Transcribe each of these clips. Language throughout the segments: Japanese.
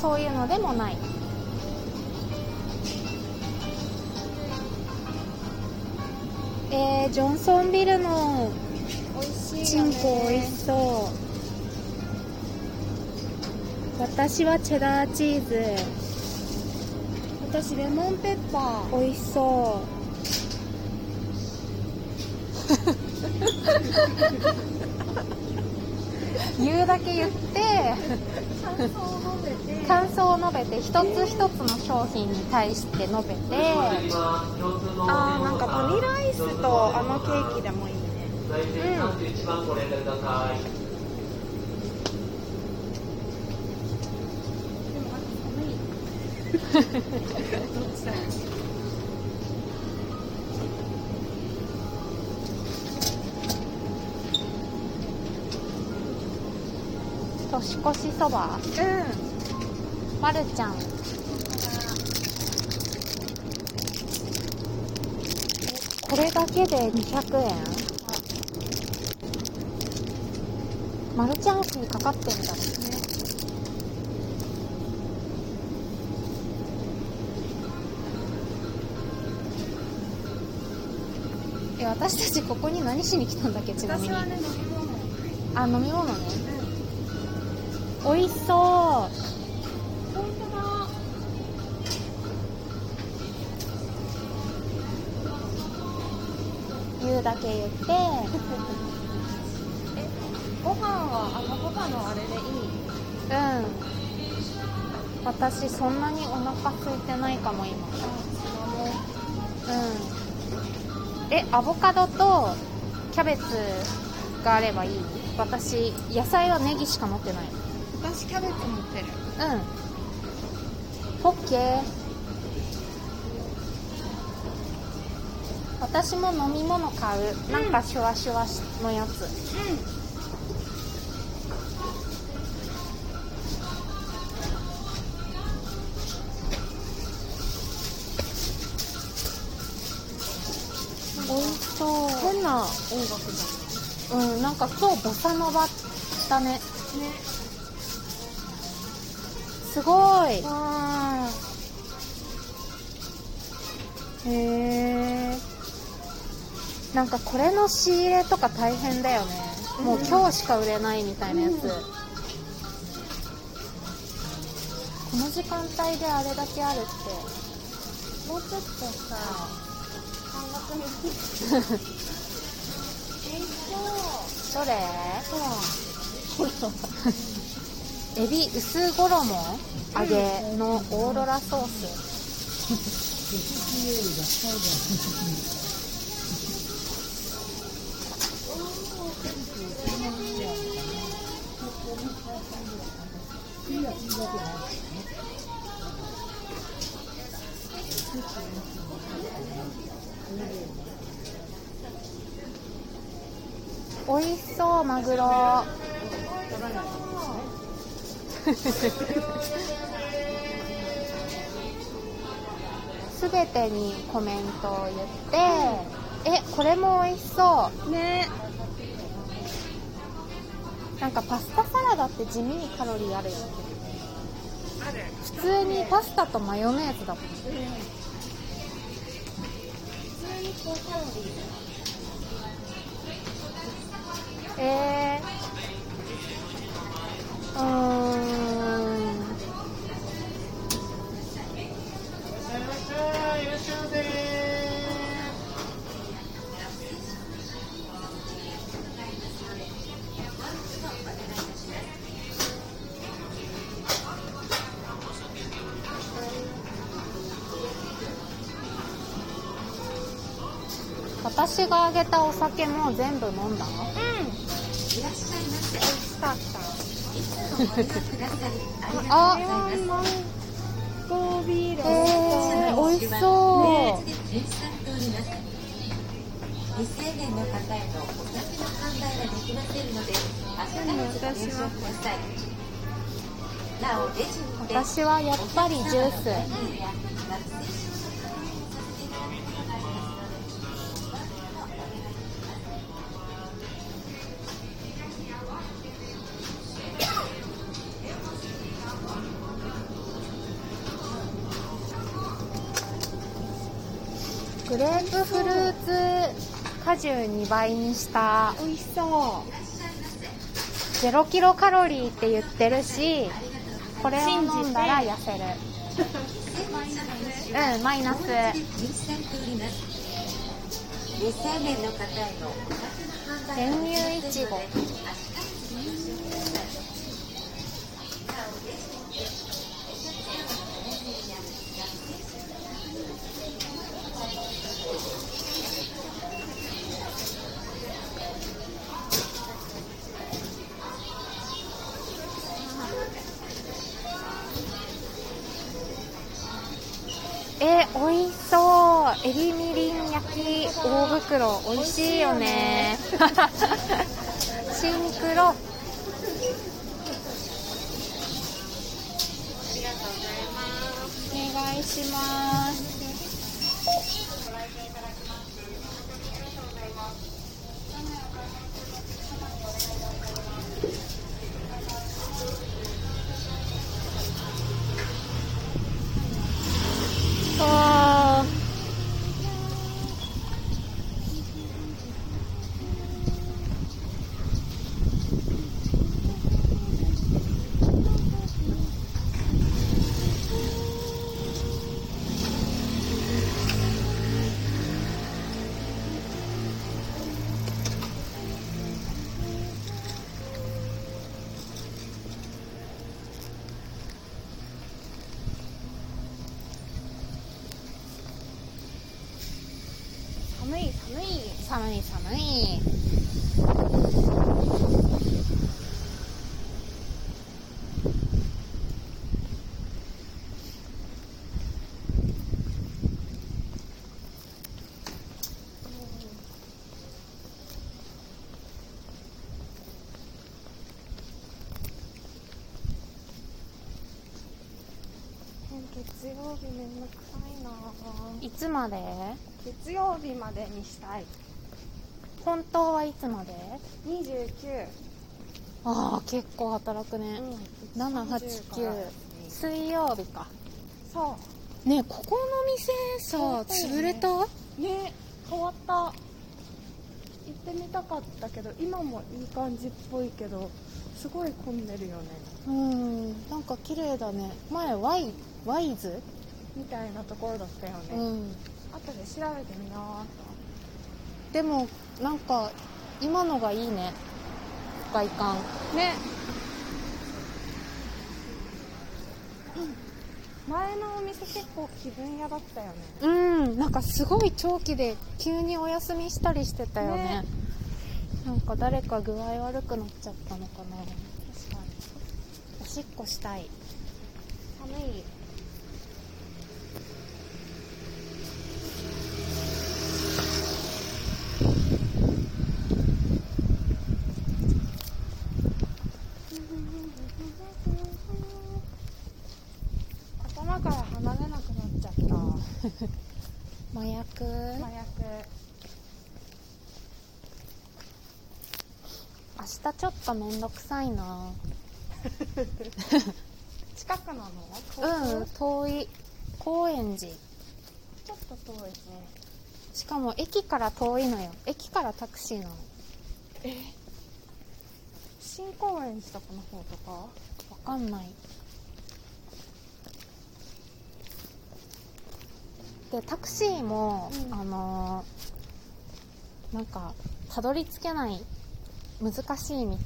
そういうのでもない。えー、ジョンソンビルのチンコ美味しそう。私はチェダーチーズ。私レモンペッパー。美味しそう 言うだけ言って感想を述べて。感想を述べて一つ一つの商品に対して述べて。あーなんかバニラアイスとあのケーキでもいいね。31番ご連絡ください。でもなんどっちだ年越しそば？うん。まるちゃん。これだけで200円？マルちゃんフにかかってんだね。え私たちここに何しに来たんだっけ？ちなみに。私はね飲み物。あ飲み物ね美味しそう。本当だ言うだけ言ってえご飯はあのパパのあれでいい。うん。私そんなにお腹空いてないかも今。うん。えアボカドとキャベツがあればいい。私野菜はネギしか持ってない。私キャベツ持ってる。うん。オッケー私も飲み物買う、なんかシュワシュワのやつ。う変な音楽じうんなんか今日ボサノバだね。ゃんねすごい。あへえなんかこれの仕入れとか大変だよね、もう今日しか売れないみたいなやつ、うん。この時間帯であれだけあるって。もうちょっとさ半額に えいどれ？そう エビ薄衣揚げのオーロラソース。美味しそうマグロ。すべてにコメントを言ってえこれも美味しそね。うなんかパスタサラダって地味にカロリーあるよ。ねある。普通にパスタとマヨネーズだもん。普通に高カロリーえー、うー私があげたお酒も全部飲んだの？うん。美味しかったあマンゴービールえー、美味しそう、未成年の方へのお酒の販売ができませんので、明日からごください。私はやっぱりジュースグレープフルーツ果汁2倍にした。美味しそ0キロカロリーって言ってるしこれを飲んだら痩せる。うんマイナス。練乳いちごエビみりん焼き大袋美味しいよね。シンクロ。お願いします。あ寒い寒い。月曜日めんどくさいないつまで？月曜日までにしたい本当はいつまで？29ああ結構働くね、うん。789水曜日か。そねえここの店さね。潰れた？うね変わった。行ってみたかったけど今もいい感じっぽいけどすごい混んでるよね。うん。なんか綺麗だね。前ワイワイズみたいなところだったよね、うん。後で調べてみようでもなんか今のがいいね。外観。とね前のお店結構気分屋だったよね。うん。なんかすごい長期で急にお休みしたりしてたよね。ね。なんか誰か具合悪くなっちゃったのかな。確かに。おしっこしたい。寒い頭から離れなくなっちゃった麻薬麻薬明日ちょっとめんどくさいな。近くなの？うん遠い。高円寺。ちょっと遠いね。しかも駅から遠いのよ。駅からタクシーなの。新高円寺とかの方とか？わかんない。でタクシーも、うん。あのーなんかたどり着けない難しい道。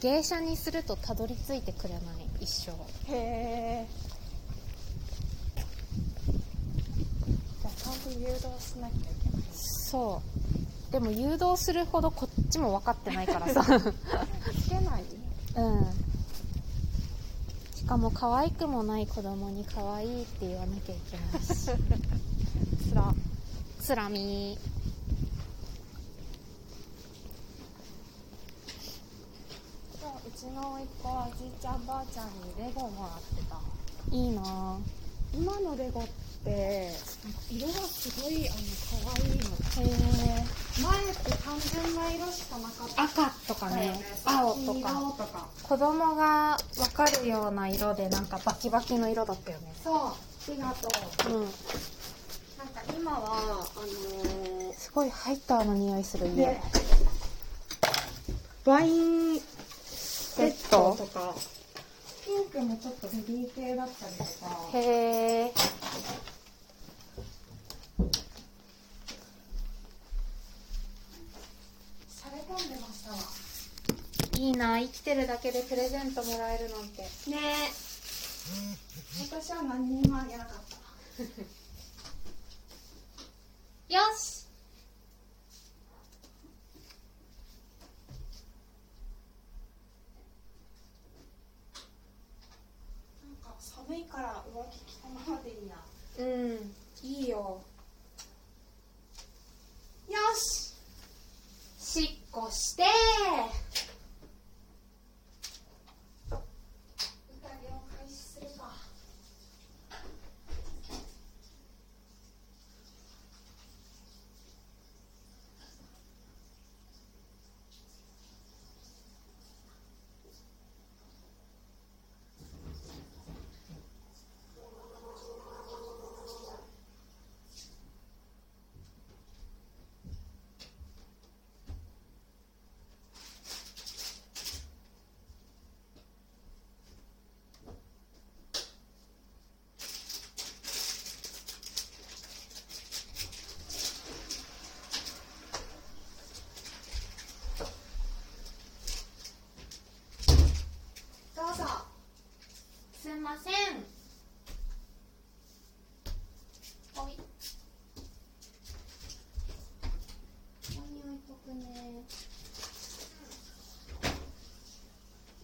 芸者にするとたどり着いてくれない一生。へえじゃあちゃんと誘導しなきゃいけない。そう。でも誘導するほどこっちも分かってないからさ。つけない？うん。しかも可愛くもない子供に可愛いって言わなきゃいけないし。つら。つらみ。そううちの甥っ子はおじいちゃんばあちゃんにレゴもらってた。いいな。今のレゴって色がすごいあの可愛いの。ぁへえ前って単純な色しかなかった。赤とかね。青とか。とか。子供が分かるような色でなんかバキバキの色だったよね。そうりがと。ううん。なんか今はあのすごいハイターの匂いするー、家。ね。ワイントとか。ピンクもちょっとベビー系だったりとか。へえいいな生きてるだけでプレゼントもらえるなんて。ね私は何にもあげなかった。よしなんか寒いから上着着たままでいいなうん。いいよ。よし。しっこして